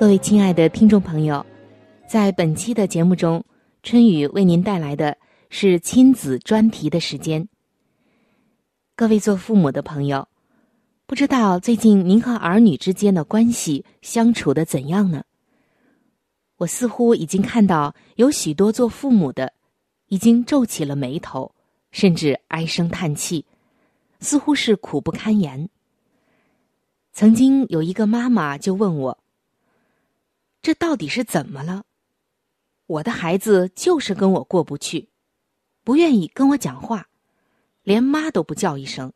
各位亲爱的听众朋友，在本期的节目中，春雨为您带来的。是亲子专题的时间。各位做父母的朋友，不知道最近您和儿女之间的关系相处的怎样呢？我似乎已经看到有许多做父母的已经皱起了眉头，甚至唉声叹气，似乎是苦不堪言。曾经有一个妈妈就问我：“这到底是怎么了？我的孩子就是跟我过不去。”不愿意跟我讲话，连妈都不叫一声。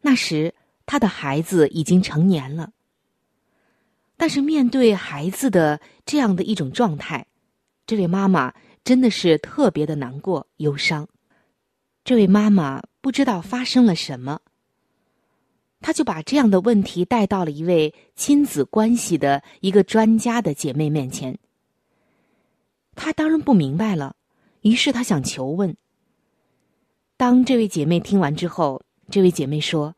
那时他的孩子已经成年了，但是面对孩子的这样的一种状态，这位妈妈真的是特别的难过、忧伤。这位妈妈不知道发生了什么，她就把这样的问题带到了一位亲子关系的一个专家的姐妹面前。她当然不明白了。于是他想求问。当这位姐妹听完之后，这位姐妹说：“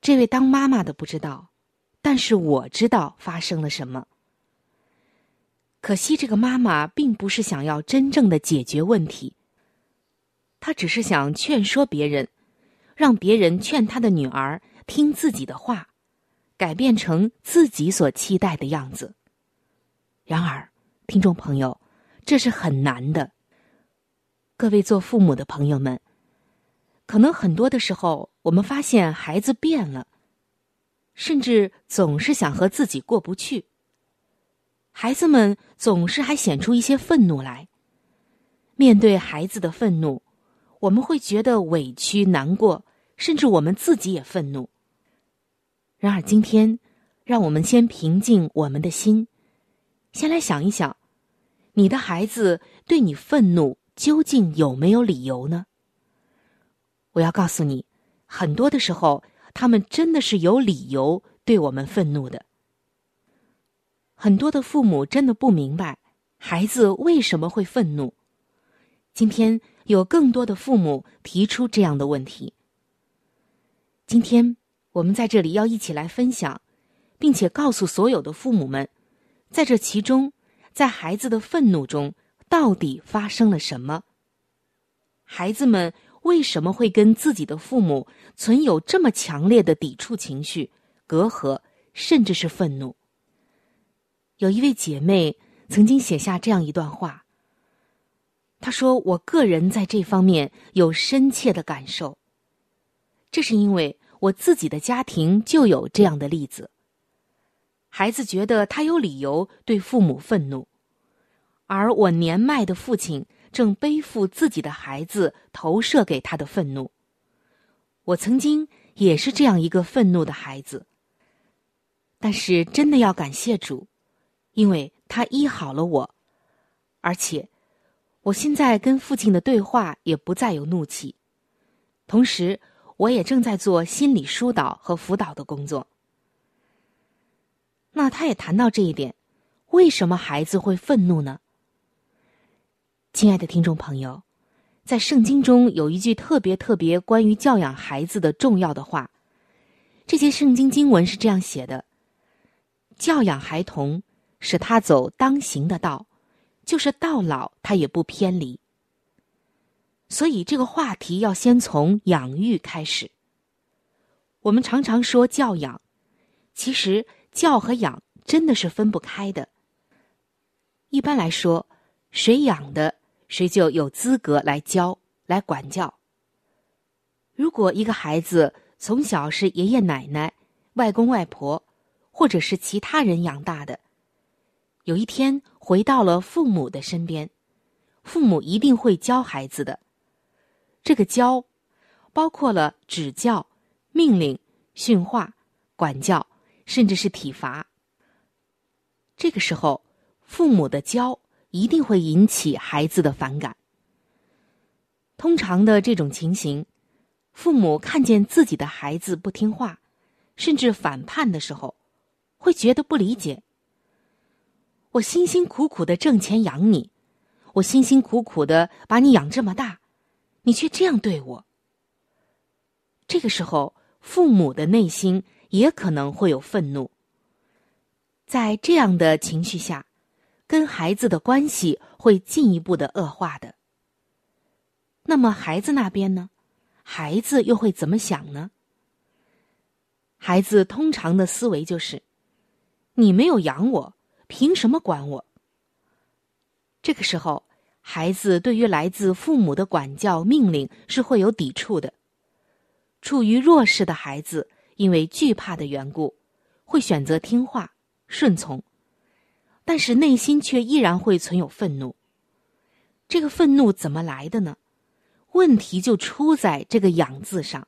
这位当妈妈的不知道，但是我知道发生了什么。可惜这个妈妈并不是想要真正的解决问题，她只是想劝说别人，让别人劝她的女儿听自己的话，改变成自己所期待的样子。然而，听众朋友，这是很难的。”各位做父母的朋友们，可能很多的时候，我们发现孩子变了，甚至总是想和自己过不去。孩子们总是还显出一些愤怒来。面对孩子的愤怒，我们会觉得委屈、难过，甚至我们自己也愤怒。然而，今天，让我们先平静我们的心，先来想一想，你的孩子对你愤怒。究竟有没有理由呢？我要告诉你，很多的时候，他们真的是有理由对我们愤怒的。很多的父母真的不明白孩子为什么会愤怒。今天有更多的父母提出这样的问题。今天我们在这里要一起来分享，并且告诉所有的父母们，在这其中，在孩子的愤怒中。到底发生了什么？孩子们为什么会跟自己的父母存有这么强烈的抵触情绪、隔阂，甚至是愤怒？有一位姐妹曾经写下这样一段话。她说：“我个人在这方面有深切的感受，这是因为我自己的家庭就有这样的例子。孩子觉得他有理由对父母愤怒。”而我年迈的父亲正背负自己的孩子投射给他的愤怒。我曾经也是这样一个愤怒的孩子。但是真的要感谢主，因为他医好了我，而且我现在跟父亲的对话也不再有怒气。同时，我也正在做心理疏导和辅导的工作。那他也谈到这一点：为什么孩子会愤怒呢？亲爱的听众朋友，在圣经中有一句特别特别关于教养孩子的重要的话，这些圣经经文是这样写的：“教养孩童，使他走当行的道，就是到老他也不偏离。”所以这个话题要先从养育开始。我们常常说教养，其实教和养真的是分不开的。一般来说，谁养的，谁就有资格来教、来管教。如果一个孩子从小是爷爷奶奶、外公外婆，或者是其他人养大的，有一天回到了父母的身边，父母一定会教孩子的。这个教，包括了指教、命令、训话、管教，甚至是体罚。这个时候，父母的教一定会引起孩子的反感。通常的这种情形。父母看见自己的孩子不听话，甚至反叛的时候，会觉得不理解。我辛辛苦苦的挣钱养你，我辛辛苦苦的把你养这么大，你却这样对我。这个时候，父母的内心也可能会有愤怒。在这样的情绪下，跟孩子的关系会进一步的恶化的。那么，孩子那边呢？孩子又会怎么想呢？孩子通常的思维就是：“你没有养我，凭什么管我？”这个时候，孩子对于来自父母的管教命令是会有抵触的。处于弱势的孩子，因为惧怕的缘故，会选择听话顺从，但是内心却依然会存有愤怒。这个愤怒怎么来的呢？问题就出在这个“养”字上。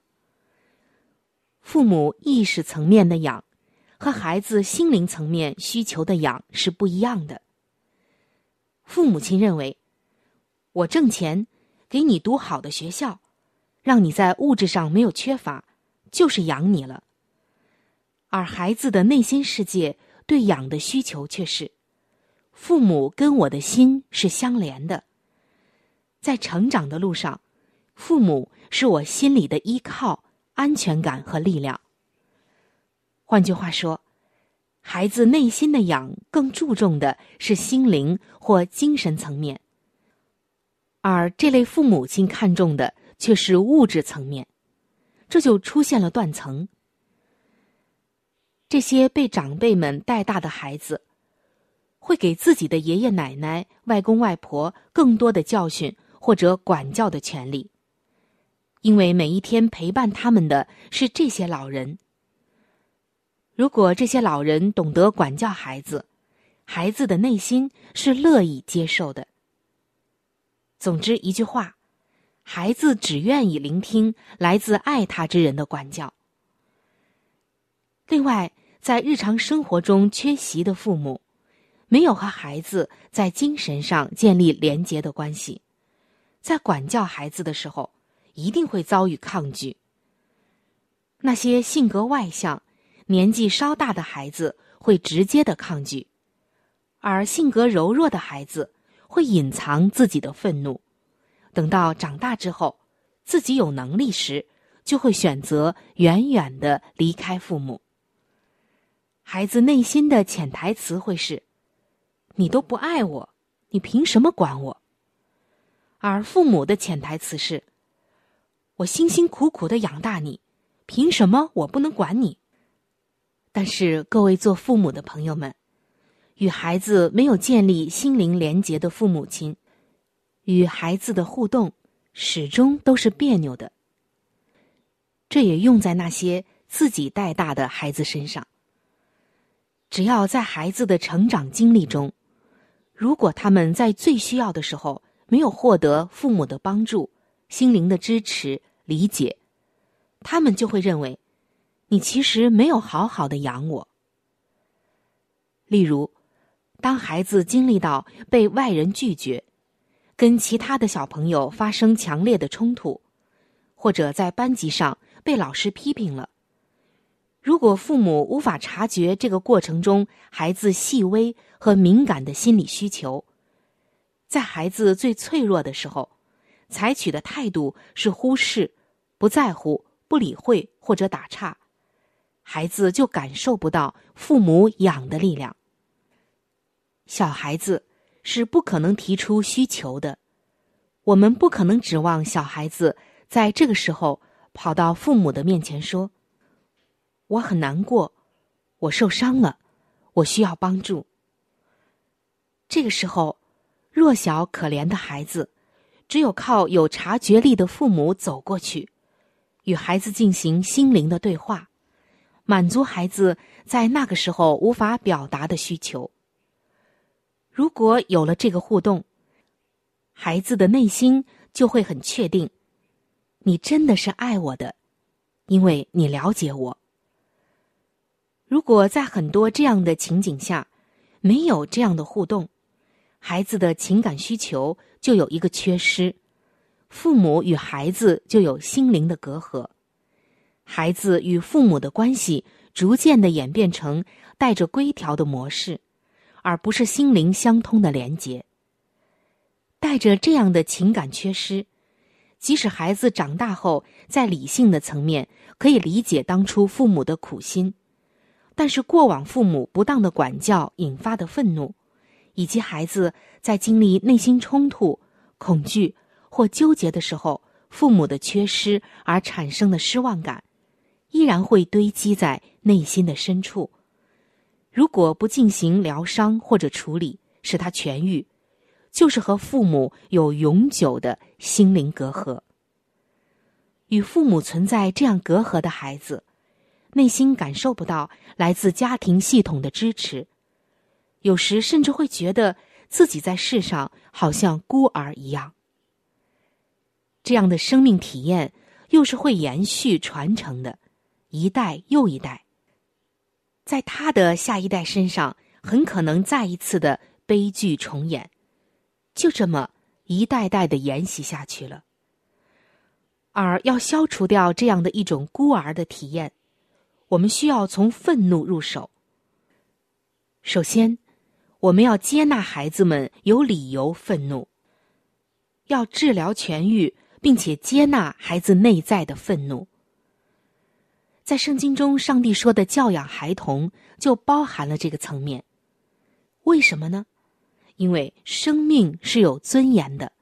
父母意识层面的养，和孩子心灵层面需求的养是不一样的。父母亲认为，我挣钱，给你读好的学校，让你在物质上没有缺乏，就是养你了。而孩子的内心世界对养的需求却是，父母跟我的心是相连的，在成长的路上。父母是我心里的依靠、安全感和力量。换句话说，孩子内心的养更注重的是心灵或精神层面，而这类父母亲看重的却是物质层面，这就出现了断层。这些被长辈们带大的孩子，会给自己的爷爷奶奶、外公外婆更多的教训或者管教的权利。因为每一天陪伴他们的是这些老人。如果这些老人懂得管教孩子，孩子的内心是乐意接受的。总之一句话，孩子只愿意聆听来自爱他之人的管教。另外，在日常生活中缺席的父母，没有和孩子在精神上建立连结的关系，在管教孩子的时候。一定会遭遇抗拒。那些性格外向、年纪稍大的孩子会直接的抗拒，而性格柔弱的孩子会隐藏自己的愤怒，等到长大之后，自己有能力时，就会选择远远的离开父母。孩子内心的潜台词会是：“你都不爱我，你凭什么管我？”而父母的潜台词是。我辛辛苦苦的养大你，凭什么我不能管你？但是各位做父母的朋友们，与孩子没有建立心灵连结的父母亲，与孩子的互动始终都是别扭的。这也用在那些自己带大的孩子身上。只要在孩子的成长经历中，如果他们在最需要的时候没有获得父母的帮助，心灵的支持、理解，他们就会认为，你其实没有好好的养我。例如，当孩子经历到被外人拒绝，跟其他的小朋友发生强烈的冲突，或者在班级上被老师批评了，如果父母无法察觉这个过程中孩子细微和敏感的心理需求，在孩子最脆弱的时候。采取的态度是忽视、不在乎、不理会或者打岔，孩子就感受不到父母养的力量。小孩子是不可能提出需求的，我们不可能指望小孩子在这个时候跑到父母的面前说：“我很难过，我受伤了，我需要帮助。这个时候，弱小可怜的孩子，只有靠有察觉力的父母走过去，与孩子进行心灵的对话，满足孩子在那个时候无法表达的需求。如果有了这个互动，孩子的内心就会很确定，你真的是爱我的，因为你了解我。如果在很多这样的情景下，没有这样的互动，孩子的情感需求就有一个缺失，父母与孩子就有心灵的隔阂，孩子与父母的关系逐渐的演变成带着规条的模式，而不是心灵相通的连结。带着这样的情感缺失，即使孩子长大后在理性的层面可以理解当初父母的苦心。但是，过往父母不当的管教引发的愤怒，以及孩子在经历内心冲突、恐惧或纠结的时候，父母的缺失而产生的失望感，依然会堆积在内心的深处。如果不进行疗伤或者处理，使他痊愈，就是和父母有永久的心灵隔阂。与父母存在这样隔阂的孩子。内心感受不到来自家庭系统的支持，有时甚至会觉得自己在世上好像孤儿一样。这样的生命体验又是会延续传承的，一代又一代，在他的下一代身上很可能再一次的悲剧重演，就这么一代代的沿袭下去了。而要消除掉这样的一种孤儿的体验。我们需要从愤怒入手。首先，我们要接纳孩子们有理由愤怒，要治疗痊愈，并且接纳孩子内在的愤怒。在圣经中，上帝说的教养孩童就包含了这个层面。为什么呢？因为生命是有尊严的，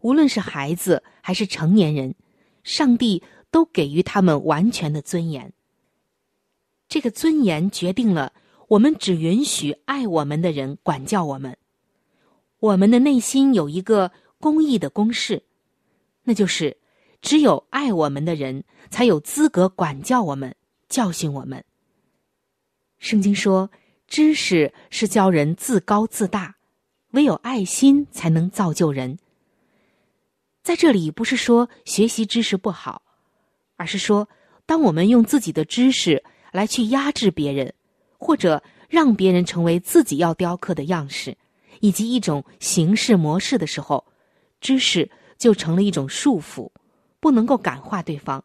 无论是孩子还是成年人，上帝都给予他们完全的尊严。这个尊严决定了，我们只允许爱我们的人管教我们。我们的内心有一个公义的公式，那就是只有爱我们的人才有资格管教我们、教训我们。圣经说，知识是教人自高自大，唯有爱心才能造就人。在这里不是说学习知识不好，而是说，当我们用自己的知识。来去压制别人，或者让别人成为自己要雕刻的样式，以及一种形式模式的时候，知识就成了一种束缚，不能够感化对方。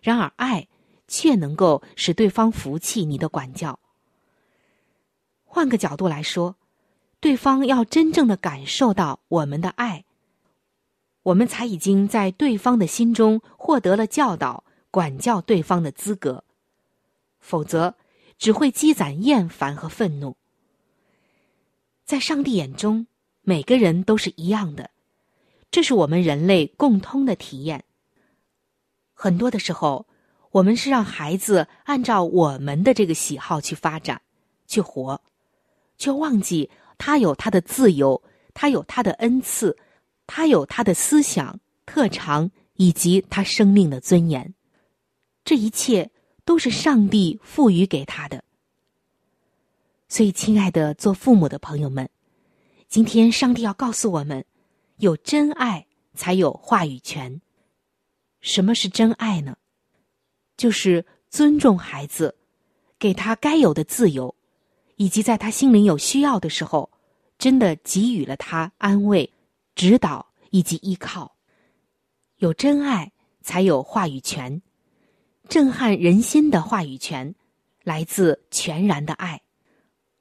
然而，爱却能够使对方服气你的管教。换个角度来说，对方要真正的感受到我们的爱，我们才已经在对方的心中获得了教导、管教对方的资格。否则，只会积攒厌烦和愤怒。在上帝眼中，每个人都是一样的，这是我们人类共通的体验。很多的时候，我们是让孩子按照我们的这个喜好去发展、去活，却忘记他有他的自由，他有他的恩赐，他有他的思想特长以及他生命的尊严。这一切。都是上帝赋予给他的，所以，亲爱的做父母的朋友们，今天上帝要告诉我们：有真爱才有话语权。什么是真爱呢？就是尊重孩子，给他该有的自由，以及在他心灵有需要的时候，真的给予了他安慰、指导以及依靠。有真爱才有话语权。震撼人心的话语权，来自全然的爱，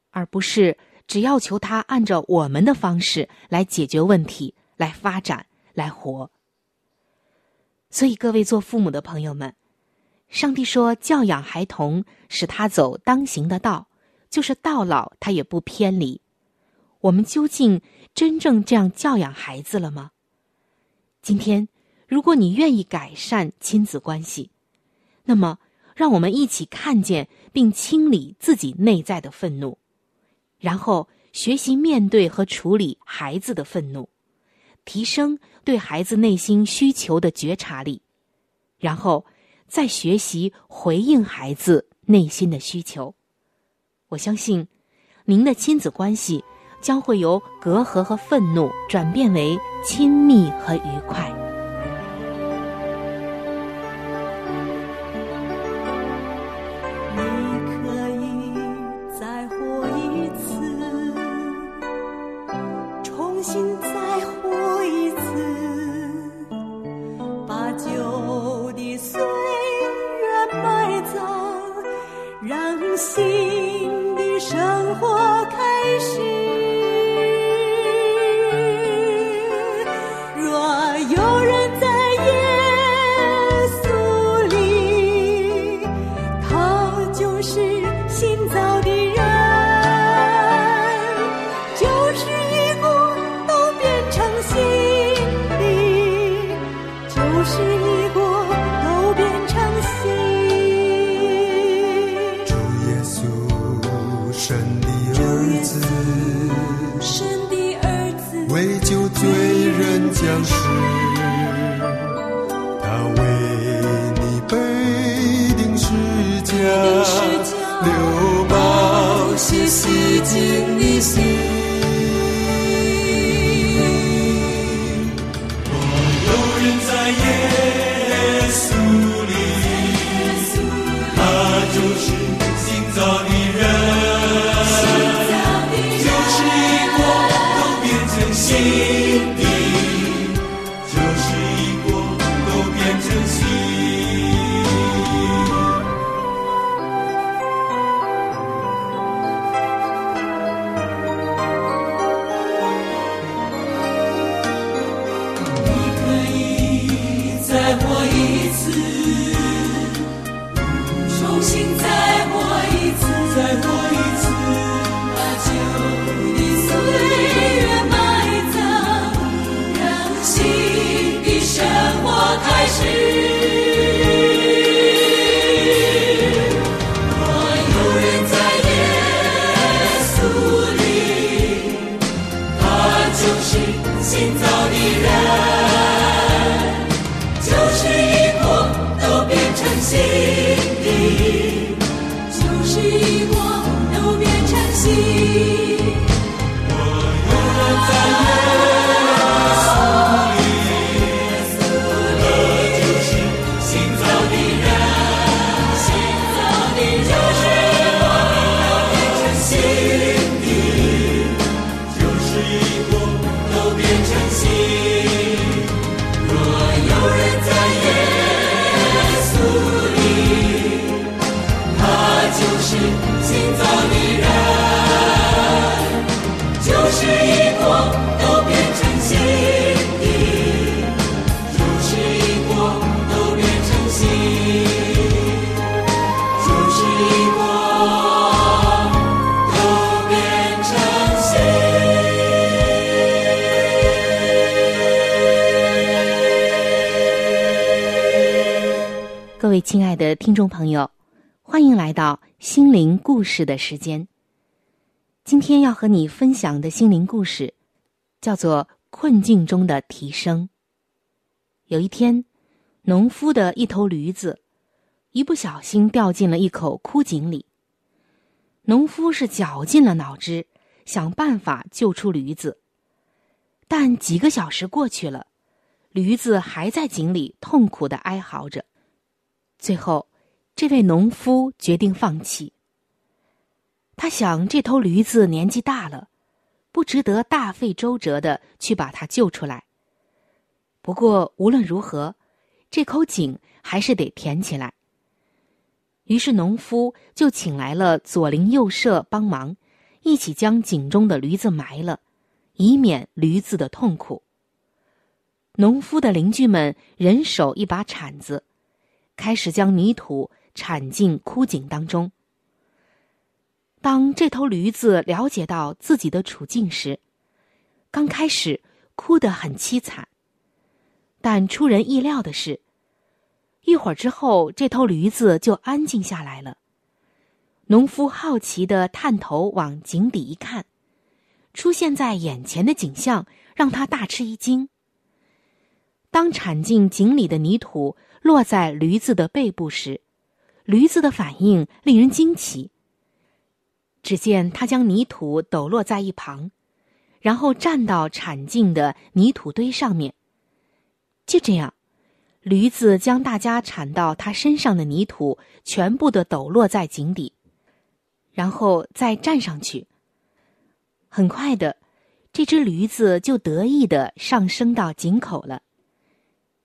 而不是只要求他按照我们的方式来解决问题、来发展、来活。所以，各位做父母的朋友们，上帝说教养孩童，使他走当行的道，就是到老他也不偏离。我们究竟真正这样教养孩子了吗？今天，如果你愿意改善亲子关系，那么，让我们一起看见并清理自己内在的愤怒，然后学习面对和处理孩子的愤怒，提升对孩子内心需求的觉察力，然后再学习回应孩子内心的需求。我相信，您的亲子关系将会由隔阂和愤怒转变为亲密和愉快。朋友，欢迎来到心灵故事的时间。今天要和你分享的心灵故事，叫做《困境中的提升》。有一天，农夫的一头驴子一不小心掉进了一口枯井里。农夫是绞尽了脑汁，想办法救出驴子。但几个小时过去了，驴子还在井里痛苦的哀嚎着。最后，这位农夫决定放弃。他想，这头驴子年纪大了，不值得大费周折的去把它救出来。不过，无论如何，这口井还是得填起来。于是，农夫就请来了左邻右舍帮忙，一起将井中的驴子埋了，以免驴子的痛苦。农夫的邻居们人手一把铲子。开始将泥土铲进枯井当中。当这头驴子了解到自己的处境时，刚开始哭得很凄惨。但出人意料的是，一会儿之后，这头驴子就安静下来了。农夫好奇的探头往井底一看，出现在眼前的景象让他大吃一惊。当铲进井里的泥土落在驴子的背部时，驴子的反应令人惊奇。只见他将泥土抖落在一旁，然后站到铲进的泥土堆上面。就这样，驴子将大家铲到他身上的泥土全部的抖落在井底，然后再站上去。很快的，这只驴子就得意的上升到井口了，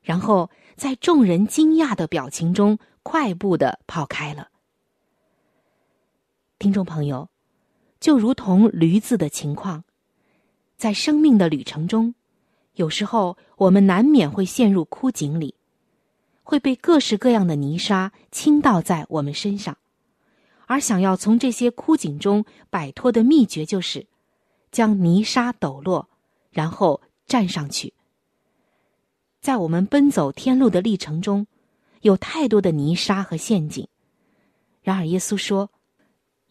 然后在众人惊讶的表情中快步的跑开了。听众朋友，就如同驴子的情况，在生命的旅程中，有时候我们难免会陷入枯井里，会被各式各样的泥沙倾倒在我们身上，而想要从这些枯井中摆脱的秘诀，就是将泥沙抖落，然后站上去。在我们奔走天路的历程中，有太多的泥沙和陷阱，然而耶稣说。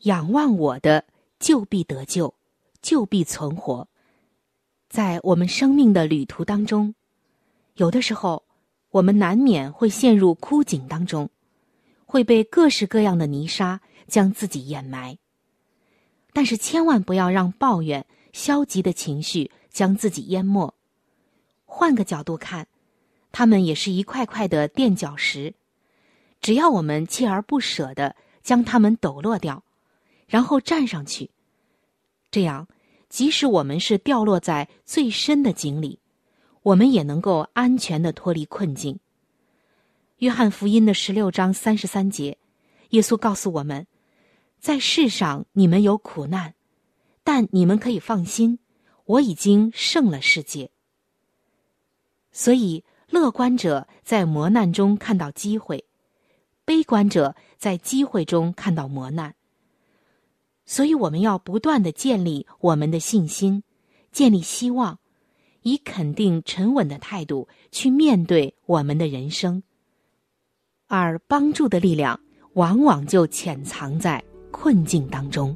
仰望我的，就必得救，就必存活。在我们生命的旅途当中，有的时候，我们难免会陷入枯井当中，会被各式各样的泥沙将自己掩埋。但是，千万不要让抱怨、消极的情绪将自己淹没。换个角度看，他们也是一块块的垫脚石，只要我们锲而不舍的将它们抖落掉。然后站上去，这样，即使我们是掉落在最深的井里，我们也能够安全的脱离困境。约翰福音的十六章三十三节，耶稣告诉我们，在世上你们有苦难，但你们可以放心，我已经胜了世界。所以，乐观者在磨难中看到机会，悲观者在机会中看到磨难。所以，我们要不断的建立我们的信心，建立希望，以肯定、沉稳的态度去面对我们的人生。而帮助的力量，往往就潜藏在困境当中。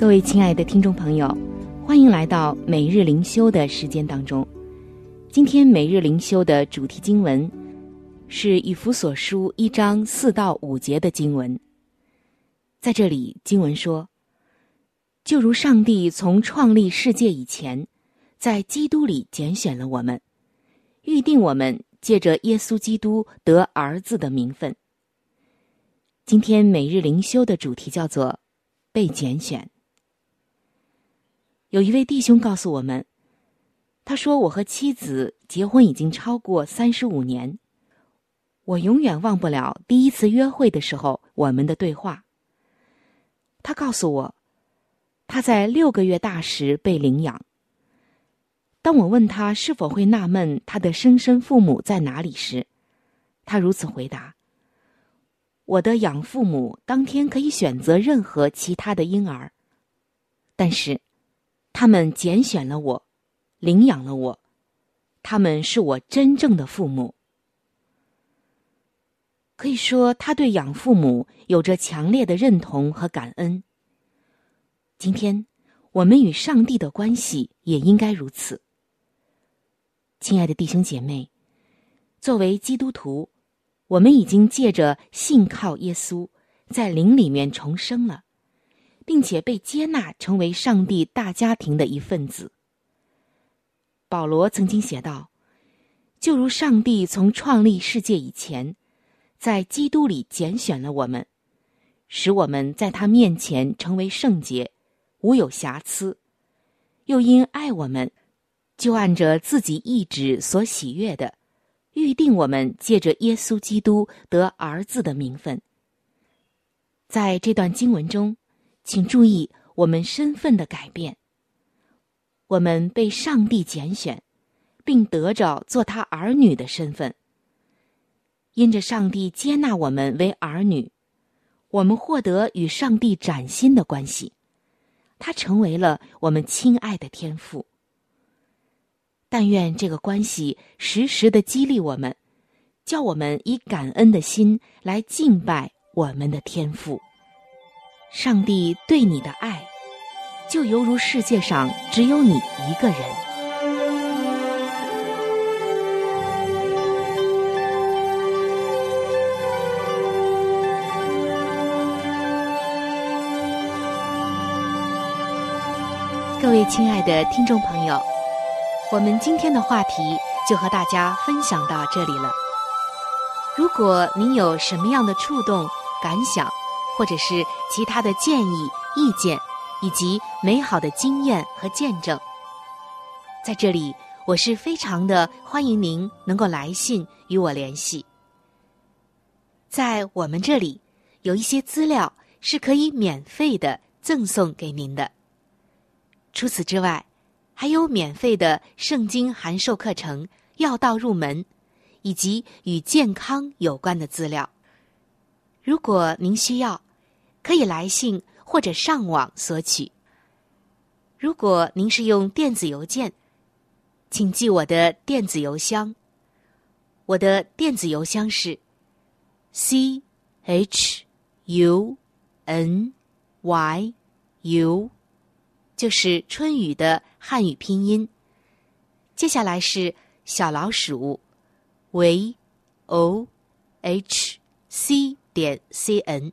各位亲爱的听众朋友，欢迎来到每日灵修的时间当中。今天每日灵修的主题经文是以弗所书一章四到五节的经文。在这里，经文说：“就如上帝从创立世界以前，在基督里拣选了我们，预定我们借着耶稣基督得儿子的名分。”今天每日灵修的主题叫做“被拣选”。有一位弟兄告诉我们。他说：“我和妻子结婚已经超过三十五年，我永远忘不了第一次约会的时候我们的对话。他告诉我，他在六个月大时被领养。当我问他是否会纳闷他的生身父母在哪里时，他如此回答：我的养父母当天可以选择任何其他的婴儿，但是他们拣选了我。”领养了我，他们是我真正的父母。可以说，他对养父母有着强烈的认同和感恩。今天，我们与上帝的关系也应该如此。亲爱的弟兄姐妹，作为基督徒，我们已经借着信靠耶稣，在灵里面重生了，并且被接纳成为上帝大家庭的一份子。保罗曾经写道：“就如上帝从创立世界以前，在基督里拣选了我们，使我们在他面前成为圣洁，无有瑕疵；又因爱我们。”就按着自己意志所喜悦的，预定我们借着耶稣基督得儿子的名分。在这段经文中，请注意我们身份的改变。我们被上帝拣选，并得着做他儿女的身份。因着上帝接纳我们为儿女，我们获得与上帝崭新的关系，他成为了我们亲爱的天父。但愿这个关系时时的激励我们，叫我们以感恩的心来敬拜我们的天赋。上帝对你的爱，就犹如世界上只有你一个人。各位亲爱的听众朋友。我们今天的话题就和大家分享到这里了。如果您有什么样的触动、感想，或者是其他的建议、意见，以及美好的经验和见证，在这里我是非常的欢迎您能够来信与我联系。在我们这里有一些资料是可以免费的赠送给您的。除此之外，还有免费的圣经函授课程、要道入门，以及与健康有关的资料。如果您需要，可以来信或者上网索取。如果您是用电子邮件，请记我的电子邮箱。我的电子邮箱是 c h u n y u，就是春雨的。汉语拼音。接下来是小老鼠，v o h c 点 c n，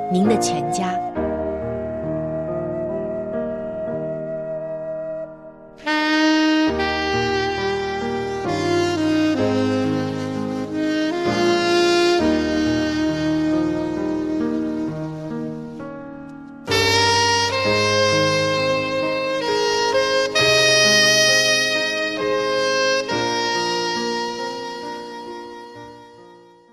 您的全家。